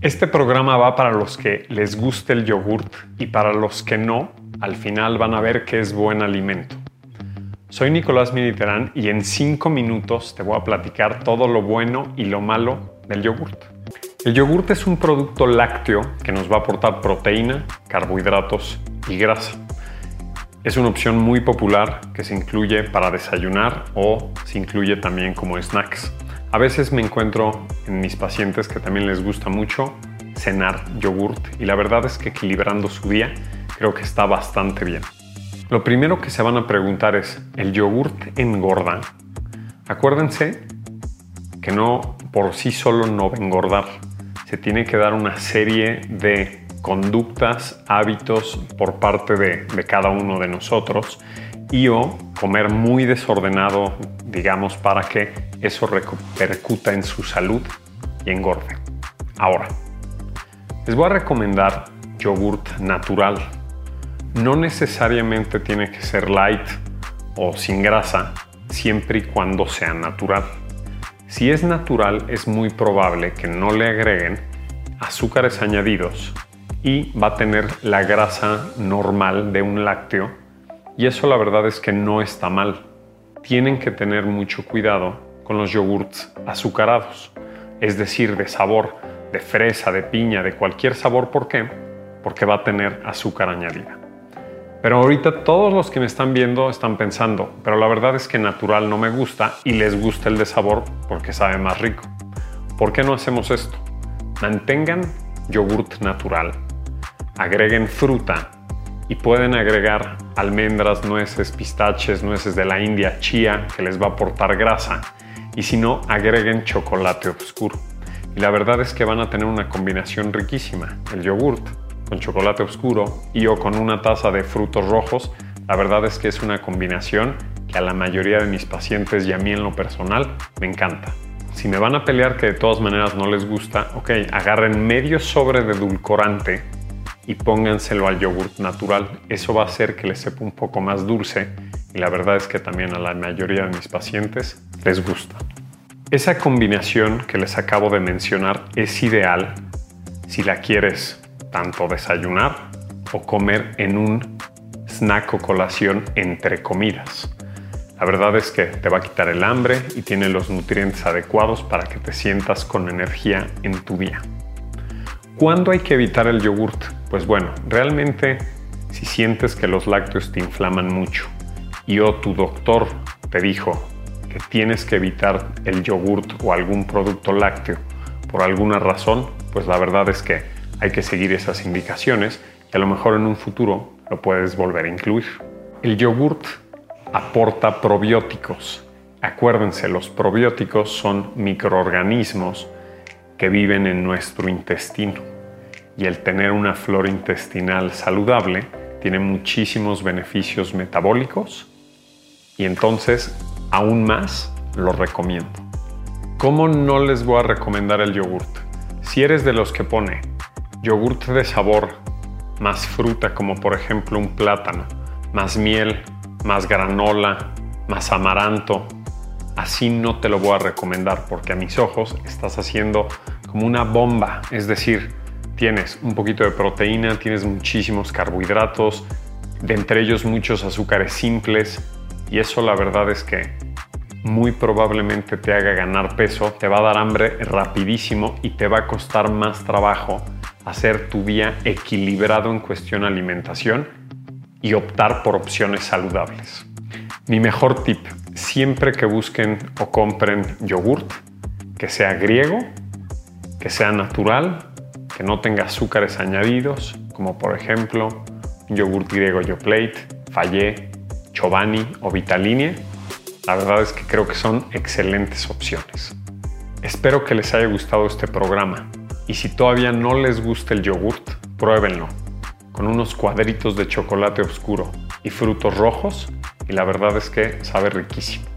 Este programa va para los que les guste el yogurt y para los que no, al final van a ver que es buen alimento. Soy Nicolás Militerán y en 5 minutos te voy a platicar todo lo bueno y lo malo del yogurt. El yogurt es un producto lácteo que nos va a aportar proteína, carbohidratos y grasa. Es una opción muy popular que se incluye para desayunar o se incluye también como snacks. A veces me encuentro en mis pacientes que también les gusta mucho cenar yogurt y la verdad es que equilibrando su día creo que está bastante bien. Lo primero que se van a preguntar es, ¿el yogurt engorda? Acuérdense que no por sí solo no va a engordar. Se tiene que dar una serie de conductas, hábitos por parte de, cada uno de nosotros y o comer muy desordenado, digamos, para que eso repercuta en su salud y engorde. Ahora, les voy a recomendar yogurt natural. No necesariamente tiene que ser light o sin grasa, siempre y cuando sea natural. Si es natural, es muy probable que no le agreguen azúcares añadidos y va a tener la grasa normal de un lácteo y eso la verdad es que no está mal. Tienen que tener mucho cuidado con los yogurts azucarados, es decir, de sabor, de fresa, de piña, de cualquier sabor. ¿Por qué? Porque va a tener azúcar añadida. Pero ahorita todos los que me están viendo están pensando, pero la verdad es que natural no me gusta y les gusta el de sabor porque sabe más rico. ¿Por qué no hacemos esto? Mantengan yogurt natural, agreguen fruta y pueden agregar almendras, nueces, pistaches, nueces de la India, chía, que les va a aportar grasa. Y si no, agreguen chocolate oscuro. Y la verdad es que van a tener una combinación riquísima. El yogurt con chocolate oscuro y o con una taza de frutos rojos. La verdad es que es una combinación que a la mayoría de mis pacientes y a mí en lo personal me encanta. Si me van a pelear que de todas maneras no les gusta, ok, agarren medio sobre de edulcorante y pónganselo al yogurt natural. Eso va a hacer que les sepa un poco más dulce y la verdad es que también a la mayoría de mis pacientes les gusta. Esa combinación que les acabo de mencionar es ideal si la quieres tanto desayunar o comer en un snack o colación entre comidas. La verdad es que te va a quitar el hambre y tiene los nutrientes adecuados para que te sientas con energía en tu día. ¿Cuándo hay que evitar el yogurt? Pues bueno, realmente si sientes que los lácteos te inflaman mucho y o tu doctor te dijo que tienes que evitar el yogurt o algún producto lácteo por alguna razón, pues la verdad es que hay que seguir esas indicaciones y a lo mejor en un futuro lo puedes volver a incluir. El yogurt aporta probióticos. Acuérdense, los probióticos son microorganismos que viven en nuestro intestino y el tener una flora intestinal saludable tiene muchísimos beneficios metabólicos y entonces aún más lo recomiendo. ¿Cómo no les voy a recomendar el yogurt? Si eres de los que pone yogurt de sabor, más fruta como por ejemplo un plátano, más miel, más granola, más amaranto, así no te lo voy a recomendar porque a mis ojos estás haciendo como una bomba, es decir, tienes un poquito de proteína, tienes muchísimos carbohidratos, de entre ellos muchos azúcares simples y eso la verdad es que muy probablemente te haga ganar peso, te va a dar hambre rapidísimo y te va a costar más trabajo hacer tu día equilibrado en cuestión alimentación y optar por opciones saludables. Mi mejor tip, siempre que busquen o compren yogurt, que sea griego, que sea natural, que no tenga azúcares añadidos, como por ejemplo yogur griego Yoplait, Fallé, Chobani o Vitaline, la verdad es que creo que son excelentes opciones. Espero que les haya gustado este programa y si todavía no les gusta el yogurt, pruébenlo con unos cuadritos de chocolate oscuro y frutos rojos y la verdad es que sabe riquísimo.